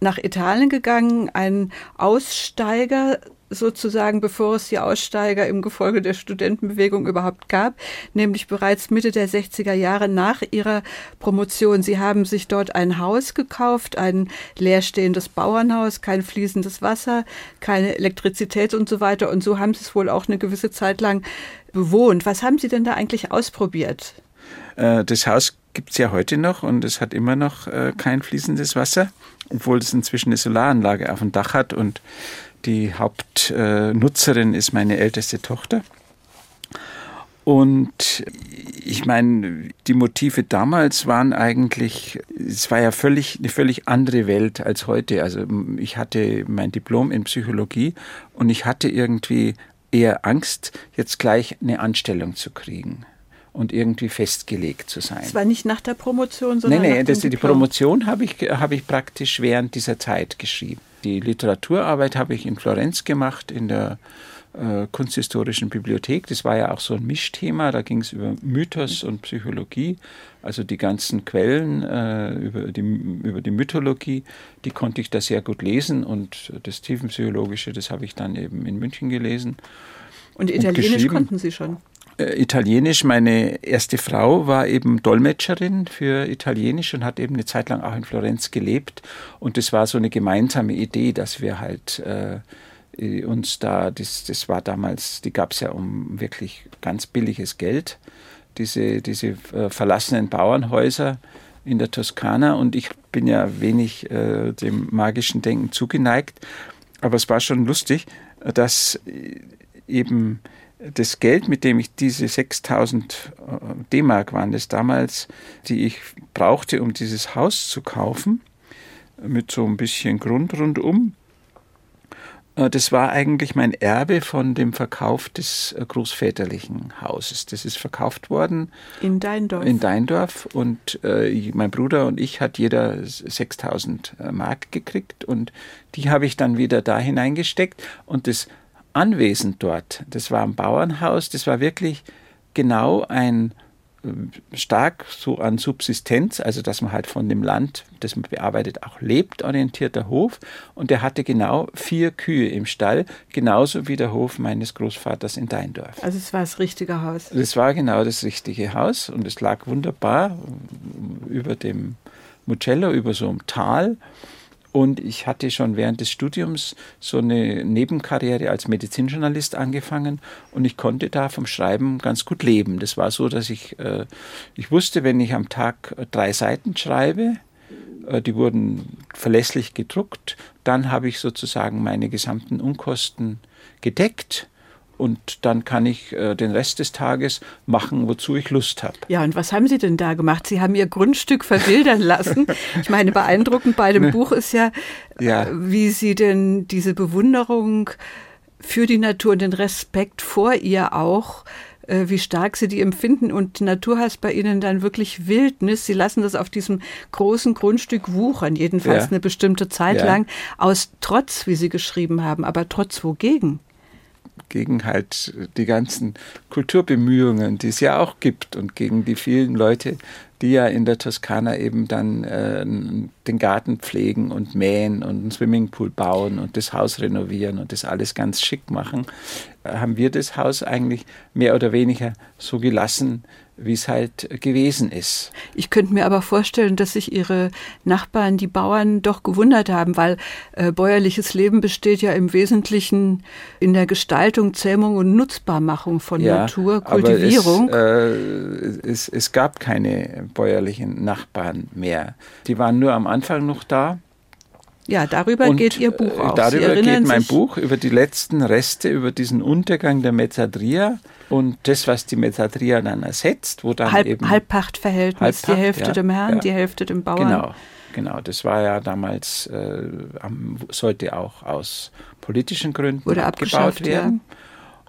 nach Italien gegangen, ein Aussteiger sozusagen, bevor es die Aussteiger im Gefolge der Studentenbewegung überhaupt gab, nämlich bereits Mitte der 60er Jahre nach ihrer Promotion. Sie haben sich dort ein Haus gekauft, ein leerstehendes Bauernhaus, kein fließendes Wasser, keine Elektrizität und so weiter. Und so haben Sie es wohl auch eine gewisse Zeit lang bewohnt. Was haben Sie denn da eigentlich ausprobiert? Äh, das Haus gibt es ja heute noch und es hat immer noch äh, kein fließendes Wasser, obwohl es inzwischen eine Solaranlage auf dem Dach hat und die Hauptnutzerin ist meine älteste Tochter. Und ich meine, die Motive damals waren eigentlich, es war ja völlig, eine völlig andere Welt als heute. Also ich hatte mein Diplom in Psychologie und ich hatte irgendwie eher Angst, jetzt gleich eine Anstellung zu kriegen und irgendwie festgelegt zu sein. Es war nicht nach der Promotion, sondern nee, nee, nach das, dem die Promotion habe ich, hab ich praktisch während dieser Zeit geschrieben. Die Literaturarbeit habe ich in Florenz gemacht, in der äh, Kunsthistorischen Bibliothek. Das war ja auch so ein Mischthema. Da ging es über Mythos und Psychologie. Also die ganzen Quellen äh, über, die, über die Mythologie, die konnte ich da sehr gut lesen. Und das Tiefenpsychologische, das habe ich dann eben in München gelesen. Und Italienisch und konnten Sie schon? Äh, Italienisch. Meine erste Frau war eben Dolmetscherin für Italienisch und hat eben eine Zeit lang auch in Florenz gelebt. Und das war so eine gemeinsame Idee, dass wir halt äh, uns da, das, das war damals, die gab es ja um wirklich ganz billiges Geld, diese, diese äh, verlassenen Bauernhäuser in der Toskana. Und ich bin ja wenig äh, dem magischen Denken zugeneigt. Aber es war schon lustig, dass äh, eben das Geld, mit dem ich diese 6000 äh, D-Mark waren das damals, die ich brauchte, um dieses Haus zu kaufen, mit so ein bisschen Grund rundum, äh, das war eigentlich mein Erbe von dem Verkauf des äh, großväterlichen Hauses. Das ist verkauft worden. In Deindorf. In Deindorf. Und äh, mein Bruder und ich hat jeder 6000 Mark gekriegt. Und die habe ich dann wieder da hineingesteckt. Und das anwesend dort. Das war ein Bauernhaus, das war wirklich genau ein äh, stark so an Subsistenz, also dass man halt von dem Land, das man bearbeitet, auch lebt, orientierter Hof. Und der hatte genau vier Kühe im Stall, genauso wie der Hof meines Großvaters in Deindorf. Also es war das richtige Haus. Das war genau das richtige Haus und es lag wunderbar über dem Mugello, über so einem Tal. Und ich hatte schon während des Studiums so eine Nebenkarriere als Medizinjournalist angefangen und ich konnte da vom Schreiben ganz gut leben. Das war so, dass ich, äh, ich wusste, wenn ich am Tag drei Seiten schreibe, äh, die wurden verlässlich gedruckt, dann habe ich sozusagen meine gesamten Unkosten gedeckt und dann kann ich äh, den Rest des Tages machen, wozu ich Lust habe. Ja, und was haben Sie denn da gemacht? Sie haben Ihr Grundstück verwildern lassen. Ich meine, beeindruckend bei dem Buch ist ja, Ja. Äh, wie Sie denn diese Bewunderung für die Natur und den Respekt vor ihr auch, äh, wie stark Sie die empfinden. Und Natur heißt bei Ihnen dann wirklich Wildnis. Sie lassen das auf diesem großen Grundstück wuchern, jedenfalls Ja. eine bestimmte Zeit Ja. lang, aus Trotz, wie Sie geschrieben haben. Aber trotz wogegen? Gegen halt die ganzen Kulturbemühungen, die es ja auch gibt und gegen die vielen Leute, die ja in der Toskana eben dann äh, den Garten pflegen und mähen und einen Swimmingpool bauen und das Haus renovieren und das alles ganz schick machen, äh, haben wir das Haus eigentlich mehr oder weniger so gelassen, wie es halt gewesen ist. Ich könnte mir aber vorstellen, dass sich Ihre Nachbarn, die Bauern, doch gewundert haben, weil äh, bäuerliches Leben besteht ja im Wesentlichen in der Gestaltung, Zähmung und Nutzbarmachung von Natur, Kultivierung. Aber es, äh, es, es gab keine bäuerlichen Nachbarn mehr. Die waren nur am Anfang noch da. Ja, darüber Und, geht Ihr Buch äh, auch. Sie Darüber geht mein Buch, über die letzten Reste, über diesen Untergang der Mezzadria und das, was die Mezzadria dann ersetzt, wo dann Halb, eben Halbpachtverhältnis, die Halbpacht, Hälfte ja, dem Herrn, ja. die Hälfte dem Bauern. Genau, genau. Das war ja damals, äh, sollte auch aus politischen Gründen Wurde abgebaut werden.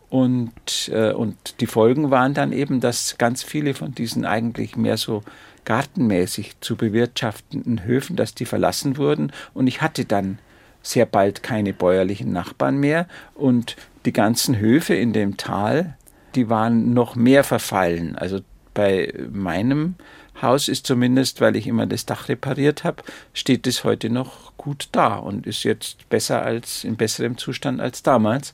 Und, äh, und die Folgen waren dann eben, dass ganz viele von diesen eigentlich mehr so gartenmäßig zu bewirtschaftenden Höfen, dass die verlassen wurden. Und ich hatte dann sehr bald keine bäuerlichen Nachbarn mehr. Und die ganzen Höfe in dem Tal, die waren noch mehr verfallen. Also bei meinem Haus ist zumindest, weil ich immer das Dach repariert habe, steht es heute noch gut da und ist jetzt besser als in besserem Zustand als damals.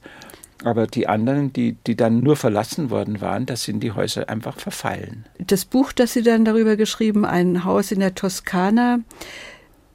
Aber die anderen, die, die dann nur verlassen worden waren, da sind die Häuser einfach verfallen. Das Buch, das Sie dann darüber geschrieben, ein Haus in der Toskana,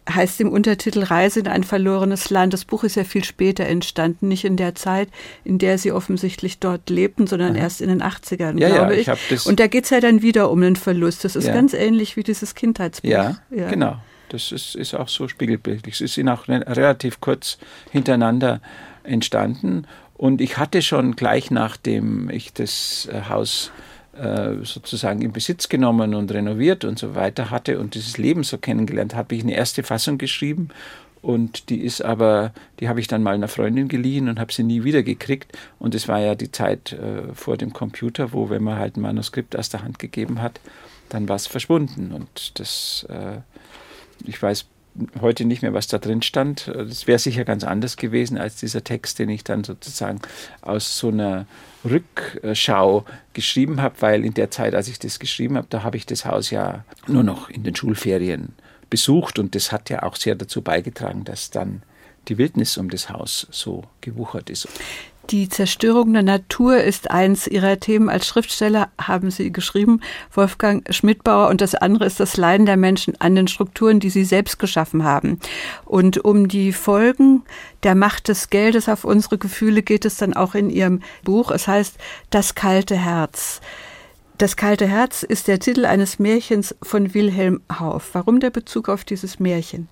heißt im Untertitel Reise in ein verlorenes Land. Das Buch ist ja viel später entstanden, nicht in der Zeit, in der Sie offensichtlich dort lebten, sondern erst in den 80ern, Ja, ja, glaube ich ich. das- Und da geht es ja dann wieder um den Verlust. Das ist Ja. ganz ähnlich wie dieses Kindheitsbuch. Ja, genau. Das ist, ist auch so spiegelbildlich. Es ist in auch re- relativ kurz hintereinander entstanden. Und ich hatte schon gleich nachdem ich das äh, Haus äh, sozusagen in Besitz genommen und renoviert und so weiter hatte und dieses Leben so kennengelernt, habe ich eine erste Fassung geschrieben. Und die ist aber, die habe ich dann mal einer Freundin geliehen und habe sie nie wieder gekriegt. Und es war ja die Zeit äh, vor dem Computer, wo, wenn man halt ein Manuskript aus der Hand gegeben hat, dann war es verschwunden. Und das, ich weiß heute nicht mehr, was da drin stand. Das wäre sicher ganz anders gewesen als dieser Text, den ich dann sozusagen aus so einer Rückschau geschrieben habe, weil in der Zeit, als ich das geschrieben habe, da habe ich das Haus ja nur noch in den Schulferien besucht und das hat ja auch sehr dazu beigetragen, dass dann die Wildnis um das Haus so gewuchert ist. Die Zerstörung der Natur ist eins Ihrer Themen. Als Schriftsteller haben Sie geschrieben, Wolfgang Schmidbauer, und das andere ist das Leiden der Menschen an den Strukturen, die Sie selbst geschaffen haben. Und um die Folgen der Macht des Geldes auf unsere Gefühle geht es dann auch in Ihrem Buch. Es heißt Das kalte Herz. Das kalte Herz ist der Titel eines Märchens von Wilhelm Hauff. Warum der Bezug auf dieses Märchen?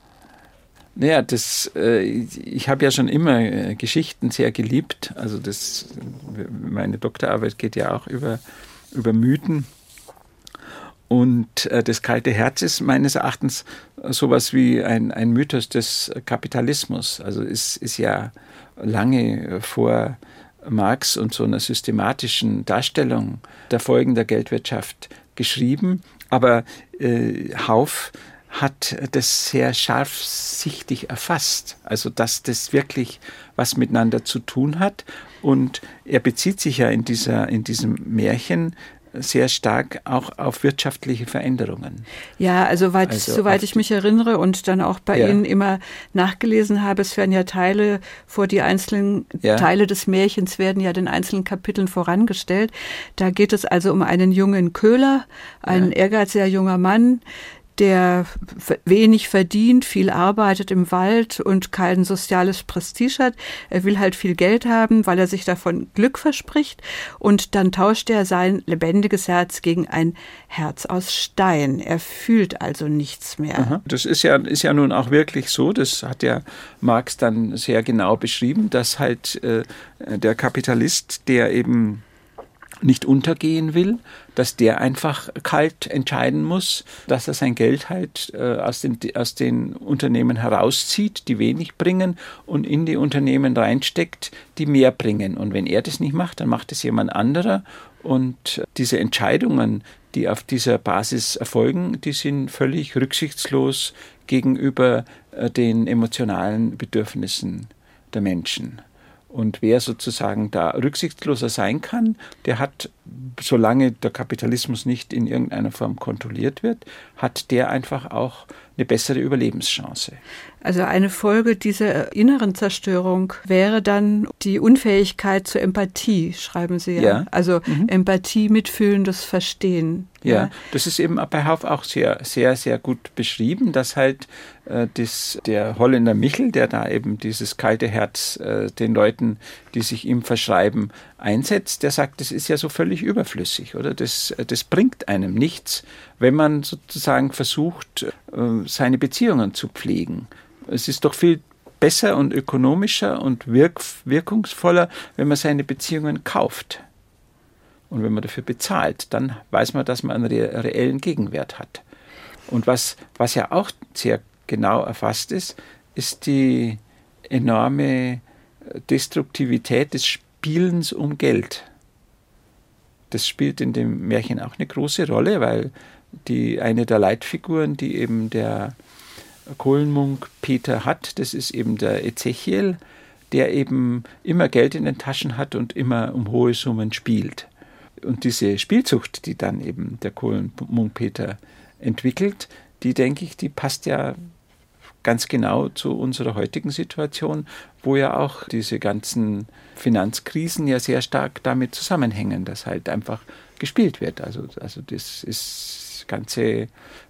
Naja, das, äh, ich habe ja schon immer äh, Geschichten sehr geliebt. Also das, meine Doktorarbeit geht ja auch über, über Mythen. Und äh, das kalte Herz ist meines Erachtens sowas wie ein, ein Mythos des Kapitalismus. Also es ist ja lange vor Marx und so einer systematischen Darstellung der Folgen der Geldwirtschaft geschrieben. Aber äh, Hauff hat das sehr scharfsichtig erfasst. Also, dass das wirklich was miteinander zu tun hat. Und er bezieht sich ja in, dieser, in diesem Märchen sehr stark auch auf wirtschaftliche Veränderungen. Ja, also, weit, Also soweit ich mich erinnere und dann auch bei Ja. Ihnen immer nachgelesen habe, es werden ja Teile vor die einzelnen Ja. Teile des Märchens werden ja den einzelnen Kapiteln vorangestellt. Da geht es also um einen jungen Köhler, einen ehrgeiziger junger Mann, der wenig verdient, viel arbeitet im Wald und kein soziales Prestige hat. Er will halt viel Geld haben, weil er sich davon Glück verspricht. Und dann tauscht er sein lebendiges Herz gegen ein Herz aus Stein. Er fühlt also nichts mehr. Aha. Das ist ja, ist ja nun auch wirklich so. Das hat ja Marx dann sehr genau beschrieben, dass halt äh, der Kapitalist, der eben nicht untergehen will, dass der einfach kalt entscheiden muss, dass er sein Geld halt äh, aus, den, aus den Unternehmen herauszieht, die wenig bringen, und in die Unternehmen reinsteckt, die mehr bringen. Und wenn er das nicht macht, dann macht es jemand anderer. Und diese Entscheidungen, die auf dieser Basis erfolgen, die sind völlig rücksichtslos gegenüber äh, den emotionalen Bedürfnissen der Menschen. Und wer sozusagen da rücksichtsloser sein kann, der hat, solange der Kapitalismus nicht in irgendeiner Form kontrolliert wird, hat der einfach auch eine bessere Überlebenschance. Also eine Folge dieser inneren Zerstörung wäre dann die Unfähigkeit zur Empathie, schreiben Sie ja. ja. Also mhm. Empathie, mitfühlendes Verstehen. Ja, ja, das ist eben bei Hauf auch sehr, sehr, sehr gut beschrieben, dass halt äh, das, der Holländer Michel, der da eben dieses kalte Herz äh, den Leuten, die sich ihm verschreiben, einsetzt, der sagt, das ist ja so völlig überflüssig, oder? Das, das bringt einem nichts, wenn man sozusagen versucht, äh, seine Beziehungen zu pflegen. Es ist doch viel besser und ökonomischer und wirk wirkungsvoller, wenn man seine Beziehungen kauft. Und wenn man dafür bezahlt, dann weiß man, dass man einen re reellen Gegenwert hat. Und was, was ja auch sehr genau erfasst ist, ist die enorme Destruktivität des Spielens um Geld. Das spielt in dem Märchen auch eine große Rolle, weil die eine der Leitfiguren, die eben der Kohlenmunk Peter hat, das ist eben der Ezechiel, der eben immer Geld in den Taschen hat und immer um hohe Summen spielt. Und diese Spielzucht, die dann eben der Kohlenmunk Peter entwickelt, die denke ich, die passt ja ganz genau zu unserer heutigen Situation, wo ja auch diese ganzen Finanzkrisen ja sehr stark damit zusammenhängen, dass halt einfach gespielt wird. Also, also das ist ganze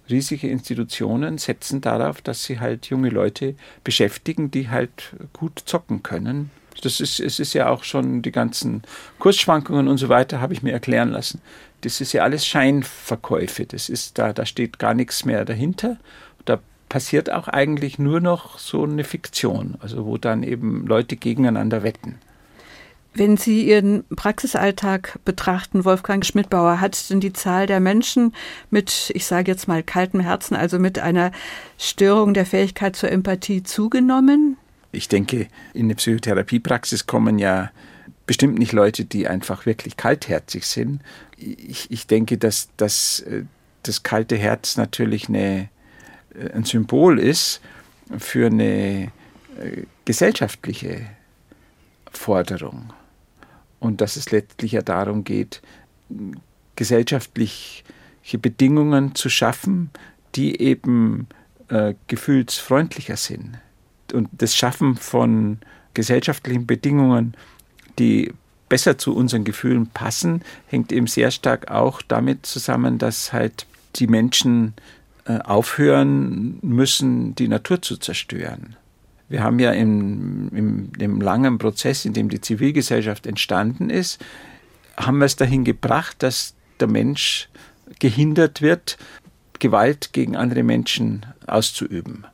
riesige Institutionen setzen darauf, dass sie halt junge Leute beschäftigen, die halt gut zocken können. Das ist, es ist ja auch schon die ganzen Kursschwankungen und so weiter, habe ich mir erklären lassen. Das ist ja alles Scheinverkäufe. Das ist da, da steht gar nichts mehr dahinter. Da passiert auch eigentlich nur noch so eine Fiktion, also wo dann eben Leute gegeneinander wetten. Wenn Sie Ihren Praxisalltag betrachten, Wolfgang Schmidbauer, hat denn die Zahl der Menschen mit, ich sage jetzt mal, kaltem Herzen, also mit einer Störung der Fähigkeit zur Empathie zugenommen? Ich denke, in eine Psychotherapiepraxis kommen ja bestimmt nicht Leute, die einfach wirklich kaltherzig sind. Ich, ich denke, dass, dass äh, das kalte Herz natürlich eine, äh, ein Symbol ist für eine äh, gesellschaftliche Forderung und dass es letztlich ja darum geht, gesellschaftliche Bedingungen zu schaffen, die eben äh, gefühlsfreundlicher sind. Und das Schaffen von gesellschaftlichen Bedingungen, die besser zu unseren Gefühlen passen, hängt eben sehr stark auch damit zusammen, dass halt die Menschen äh, aufhören müssen, die Natur zu zerstören. Wir haben ja im, im, im langen Prozess, in dem die Zivilgesellschaft entstanden ist, haben wir es dahin gebracht, dass der Mensch gehindert wird, Gewalt gegen andere Menschen auszuüben.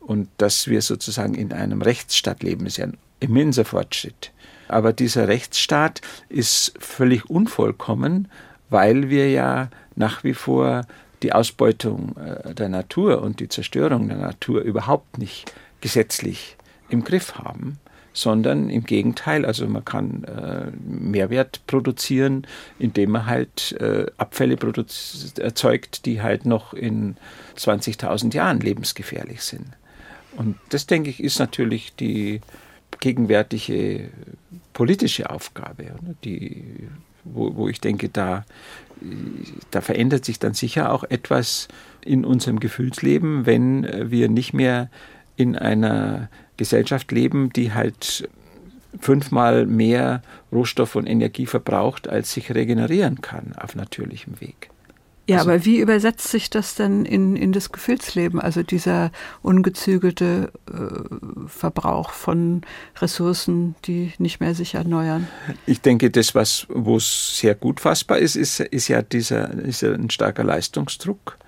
Und dass wir sozusagen in einem Rechtsstaat leben, ist ja ein immenser Fortschritt. Aber dieser Rechtsstaat ist völlig unvollkommen, weil wir ja nach wie vor die Ausbeutung äh, der Natur und die Zerstörung der Natur überhaupt nicht gesetzlich im Griff haben, sondern im Gegenteil, also man kann äh, Mehrwert produzieren, indem man halt äh, Abfälle erzeugt, die halt noch in 20.000 Jahren lebensgefährlich sind. Und das, denke ich, ist natürlich die gegenwärtige politische Aufgabe, die, wo, wo ich denke, da, da verändert sich dann sicher auch etwas in unserem Gefühlsleben, wenn wir nicht mehr in einer Gesellschaft leben, die halt fünfmal mehr Rohstoff und Energie verbraucht, als sich regenerieren kann auf natürlichem Weg. Ja, Also- aber wie übersetzt sich das denn in, in das Gefühlsleben? Also dieser ungezügelte äh, Verbrauch von Ressourcen, die nicht mehr sich erneuern. Ich denke, das, was wo es sehr gut fassbar ist, ist, ist ja dieser, ist ja ein starker Leistungsdruck,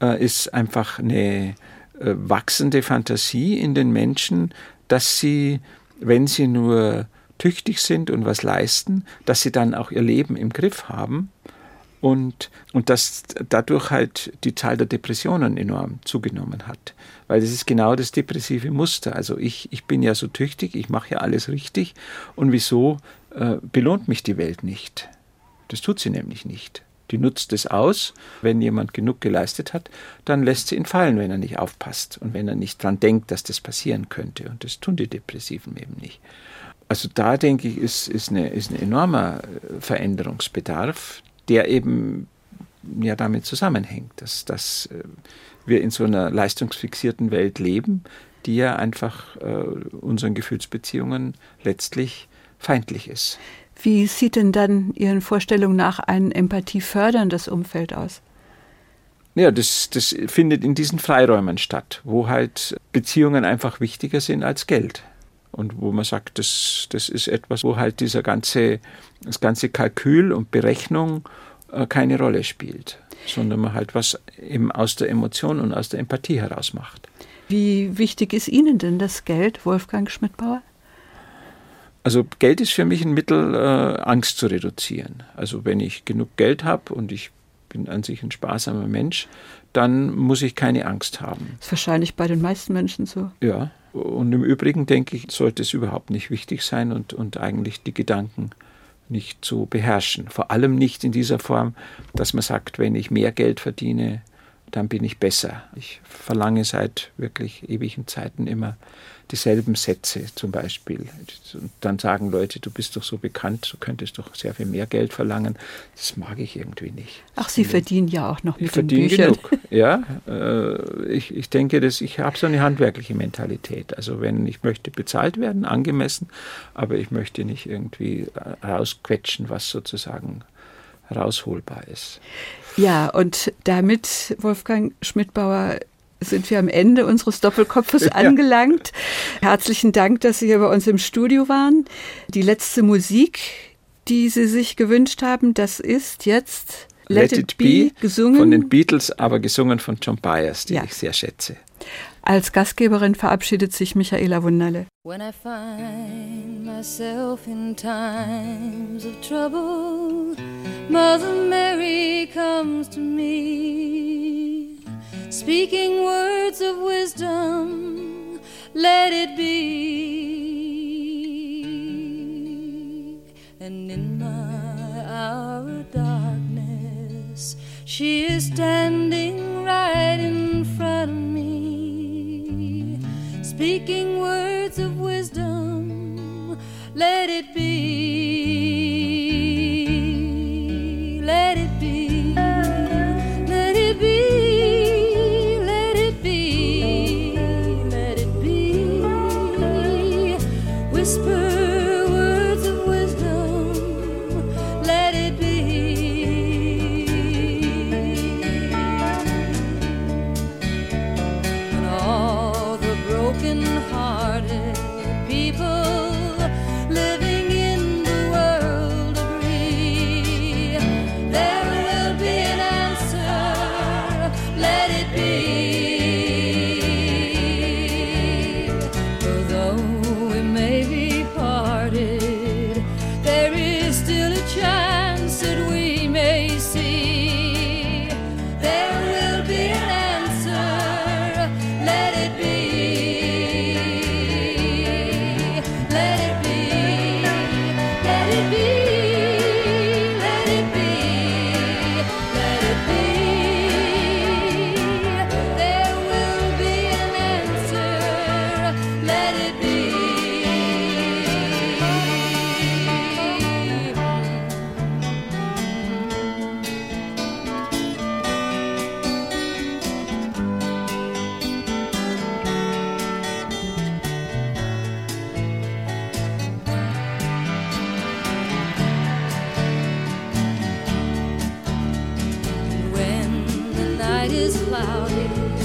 äh, ist einfach eine wachsende Fantasie in den Menschen, dass sie, wenn sie nur tüchtig sind und was leisten, dass sie dann auch ihr Leben im Griff haben und, und dass dadurch halt die Zahl der Depressionen enorm zugenommen hat. Weil das ist genau das depressive Muster. Also ich, ich bin ja so tüchtig, ich mache ja alles richtig und wieso äh, belohnt mich die Welt nicht? Das tut sie nämlich nicht. Die nutzt es aus, wenn jemand genug geleistet hat, dann lässt sie ihn fallen, wenn er nicht aufpasst und wenn er nicht dran denkt, dass das passieren könnte. Und das tun die Depressiven eben nicht. Also da denke ich, ist, ist, eine, ist ein enormer äh, Veränderungsbedarf, der eben ja damit zusammenhängt, dass, dass äh, wir in so einer leistungsfixierten Welt leben, die ja einfach äh, unseren Gefühlsbeziehungen letztlich feindlich ist. Wie sieht denn dann Ihren Vorstellungen nach ein empathieförderndes Umfeld aus? Ja, das, das findet in diesen Freiräumen statt, wo halt Beziehungen einfach wichtiger sind als Geld. Und wo man sagt, das, das ist etwas, wo halt dieser ganze, das ganze Kalkül und Berechnung äh, keine Rolle spielt, sondern man halt was eben aus der Emotion und aus der Empathie heraus macht. Wie wichtig ist Ihnen denn das Geld, Wolfgang Schmidbauer? Also Geld ist für mich ein Mittel, äh, Angst zu reduzieren. Also wenn ich genug Geld habe und ich bin an sich ein sparsamer Mensch, dann muss ich keine Angst haben. Das ist wahrscheinlich bei den meisten Menschen so. Ja, und im Übrigen denke ich, sollte es überhaupt nicht wichtig sein und, und eigentlich die Gedanken nicht zu beherrschen. Vor allem nicht in dieser Form, dass man sagt, wenn ich mehr Geld verdiene, dann bin ich besser. Ich verlange seit wirklich ewigen Zeiten immer dieselben Sätze zum Beispiel. Und dann sagen Leute, du bist doch so bekannt, du könntest doch sehr viel mehr Geld verlangen. Das mag ich irgendwie nicht. Ach, Sie verdienen ja auch noch Ich mit den verdiene Büchern. genug. Ja, äh, ich, ich denke, dass ich habe so eine handwerkliche Mentalität. Also wenn ich möchte bezahlt werden, angemessen, aber ich möchte nicht irgendwie rausquetschen, was sozusagen rausholbar ist. Ja, und damit, Wolfgang Schmidbauer, sind wir am Ende unseres Doppelkopfes Ja. angelangt. Herzlichen Dank, dass Sie hier bei uns im Studio waren. Die letzte Musik, die Sie sich gewünscht haben, das ist jetzt Let, It Be, gesungen. von den Beatles, aber gesungen von John Byers, den Ja. ich sehr schätze. Als Gastgeberin verabschiedet sich Michaela Wunderle. When I find myself in times of trouble, Mother Mary comes to me, speaking words of wisdom. Let it be. And in my hour of darkness, she is standing speaking words clouded